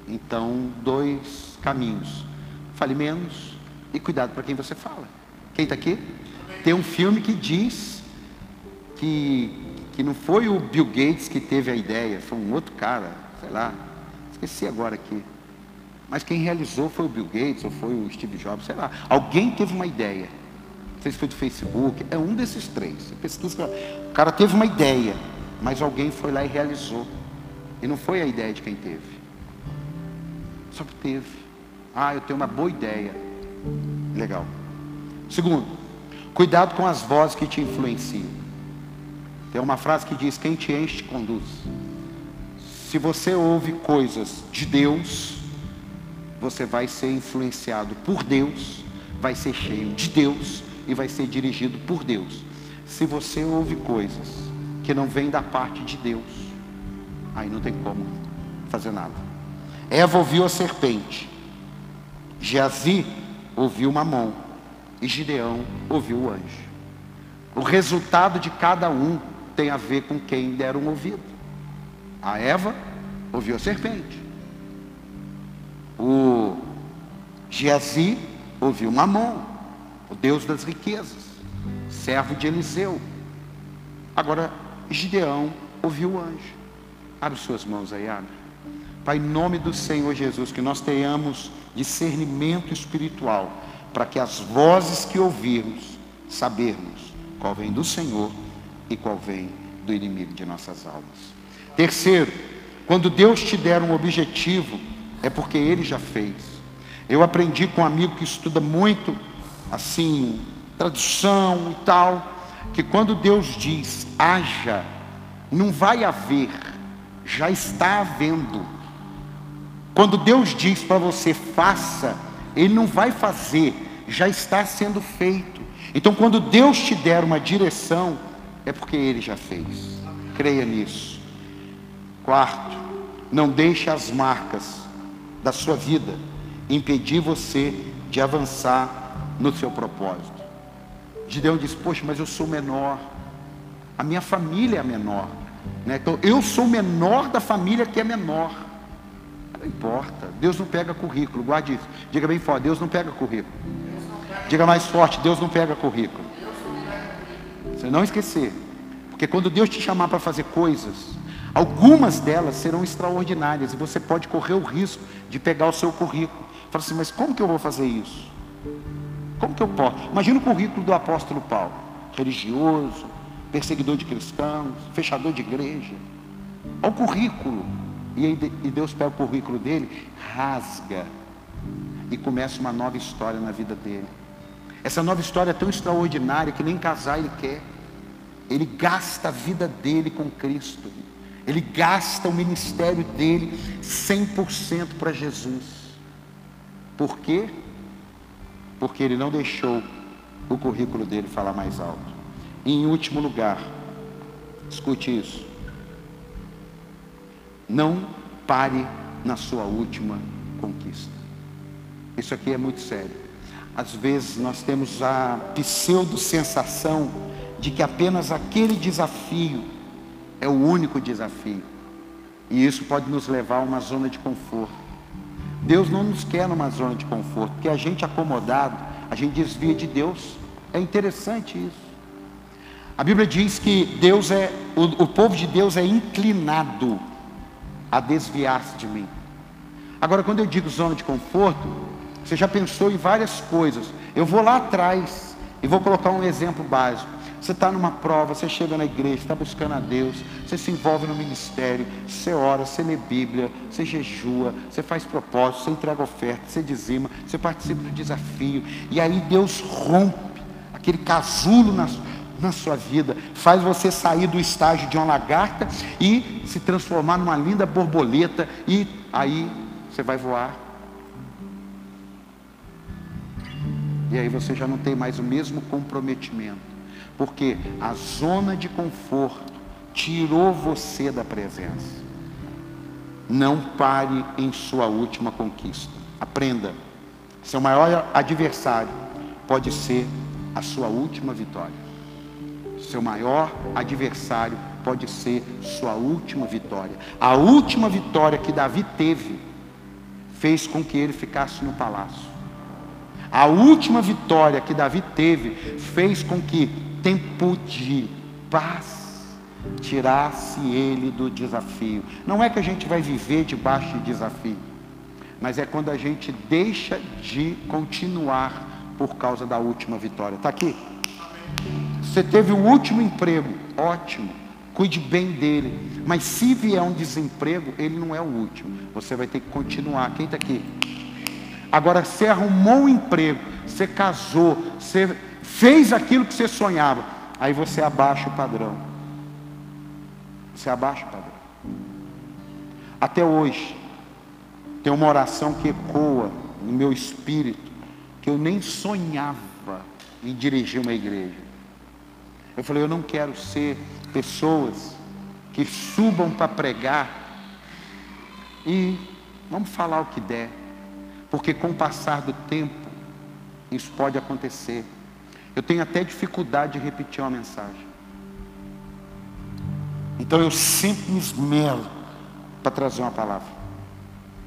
Então, dois caminhos: fale menos e cuidado para quem você fala. Quem está aqui? Tem um filme que diz que, que não foi o Bill Gates que teve a ideia, foi um outro cara, sei lá, esqueci agora aqui. Mas quem realizou foi o Bill Gates ou foi o Steve Jobs, sei lá. Alguém teve uma ideia. Não sei se foi do Facebook, é um desses três. Você pesquisa, o cara teve uma ideia mas alguém foi lá e realizou. E não foi a ideia de quem teve. Só que teve. Ah, eu tenho uma boa ideia. Legal. Segundo, cuidado com as vozes que te influenciam. Tem uma frase que diz: Quem te enche, te conduz. Se você ouve coisas de Deus, você vai ser influenciado por Deus, vai ser cheio de Deus e vai ser dirigido por Deus. Se você ouve coisas que não vem da parte de Deus, aí não tem como fazer nada. Eva ouviu a serpente, Geazi ouviu uma mão e Gideão ouviu o anjo. O resultado de cada um tem a ver com quem deram ouvido. A Eva ouviu a serpente. O Geazi ouviu Mamon, o Deus das riquezas, servo de Eliseu. Agora, Gideão ouviu o anjo. Abre suas mãos aí, abre. Pai, em nome do Senhor Jesus, que nós tenhamos discernimento espiritual, para que as vozes que ouvirmos, sabermos qual vem do Senhor e qual vem do inimigo de nossas almas. Terceiro, quando Deus te der um objetivo, é porque Ele já fez. Eu aprendi com um amigo que estuda muito, assim, tradução e tal, que quando Deus diz haja, não vai haver, já está havendo. Quando Deus diz para você faça, Ele não vai fazer, já está sendo feito. Então, quando Deus te der uma direção, é porque Ele já fez. Creia nisso. Quarto, não deixe as marcas da sua vida impedir você de avançar no seu propósito. Gideão disse: Poxa, mas eu sou menor. A minha família é menor. Né? Então, eu sou o menor da família que é menor. Não importa. Deus não pega currículo. Guarde isso. Diga bem forte: Deus não pega currículo. Diga mais forte: Deus não pega currículo. Você não esquecer. Porque quando Deus te chamar para fazer coisas, algumas delas serão extraordinárias. E você pode correr o risco de pegar o seu currículo. Fala assim: Mas como que eu vou fazer isso? Como que eu posso? Imagina o currículo do apóstolo Paulo: religioso, perseguidor de cristãos, fechador de igreja. Olha o currículo. E, aí, e Deus pega o currículo dele, rasga e começa uma nova história na vida dele. Essa nova história é tão extraordinária que nem casar ele quer. Ele gasta a vida dele com Cristo. Ele gasta o ministério dele 100% para Jesus. Por quê? porque ele não deixou o currículo dele falar mais alto. E em último lugar, escute isso. Não pare na sua última conquista. Isso aqui é muito sério. Às vezes nós temos a pseudo-sensação de que apenas aquele desafio é o único desafio. E isso pode nos levar a uma zona de conforto. Deus não nos quer numa zona de conforto, porque a gente acomodado, a gente desvia de Deus. É interessante isso. A Bíblia diz que Deus é, o, o povo de Deus é inclinado a desviar-se de mim. Agora, quando eu digo zona de conforto, você já pensou em várias coisas. Eu vou lá atrás e vou colocar um exemplo básico. Você está numa prova, você chega na igreja, está buscando a Deus, você se envolve no ministério, você ora, você lê Bíblia, você jejua, você faz propósito, você entrega oferta, você dizima, você participa do desafio, e aí Deus rompe aquele casulo na, na sua vida, faz você sair do estágio de uma lagarta e se transformar numa linda borboleta, e aí você vai voar. E aí você já não tem mais o mesmo comprometimento porque a zona de conforto tirou você da presença. Não pare em sua última conquista. Aprenda. Seu maior adversário pode ser a sua última vitória. Seu maior adversário pode ser sua última vitória. A última vitória que Davi teve fez com que ele ficasse no palácio. A última vitória que Davi teve fez com que tempo de paz tirasse ele do desafio. Não é que a gente vai viver debaixo de desafio, mas é quando a gente deixa de continuar por causa da última vitória. Está aqui? Você teve o último emprego, ótimo, cuide bem dele. Mas se vier um desemprego, ele não é o último. Você vai ter que continuar. Quem está aqui? Agora, você arrumou um emprego, você casou, você fez aquilo que você sonhava, aí você abaixa o padrão. Você abaixa o padrão. Até hoje, tem uma oração que ecoa no meu espírito, que eu nem sonhava em dirigir uma igreja. Eu falei, eu não quero ser pessoas que subam para pregar e vamos falar o que der, porque com o passar do tempo, isso pode acontecer. Eu tenho até dificuldade de repetir uma mensagem. Então eu sempre me esmero para trazer uma palavra.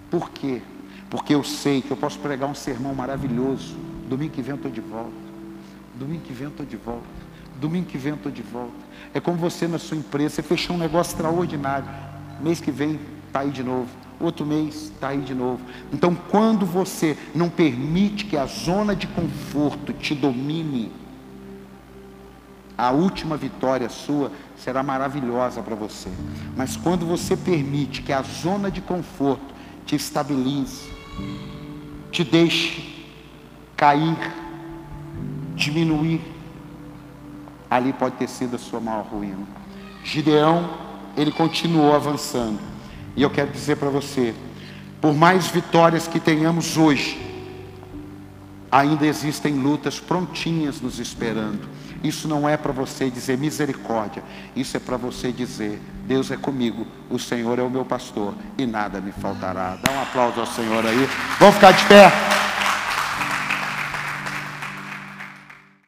Por quê? Porque eu sei que eu posso pregar um sermão maravilhoso. Domingo que vem eu estou de volta. Domingo que vem eu estou de volta. Domingo que vem eu estou de volta. É como você na sua empresa, você fechou um negócio extraordinário. Mês que vem está aí de novo. Outro mês está aí de novo. Então, quando você não permite que a zona de conforto te domine, a última vitória sua será maravilhosa para você. Mas quando você permite que a zona de conforto te estabilize, te deixe cair, diminuir, ali pode ter sido a sua maior ruína. Gideão, ele continuou avançando. E eu quero dizer para você, por mais vitórias que tenhamos hoje, ainda existem lutas prontinhas nos esperando. Isso não é para você dizer misericórdia, isso é para você dizer: Deus é comigo, o Senhor é o meu pastor e nada me faltará. Dá um aplauso ao Senhor aí. Vamos ficar de pé.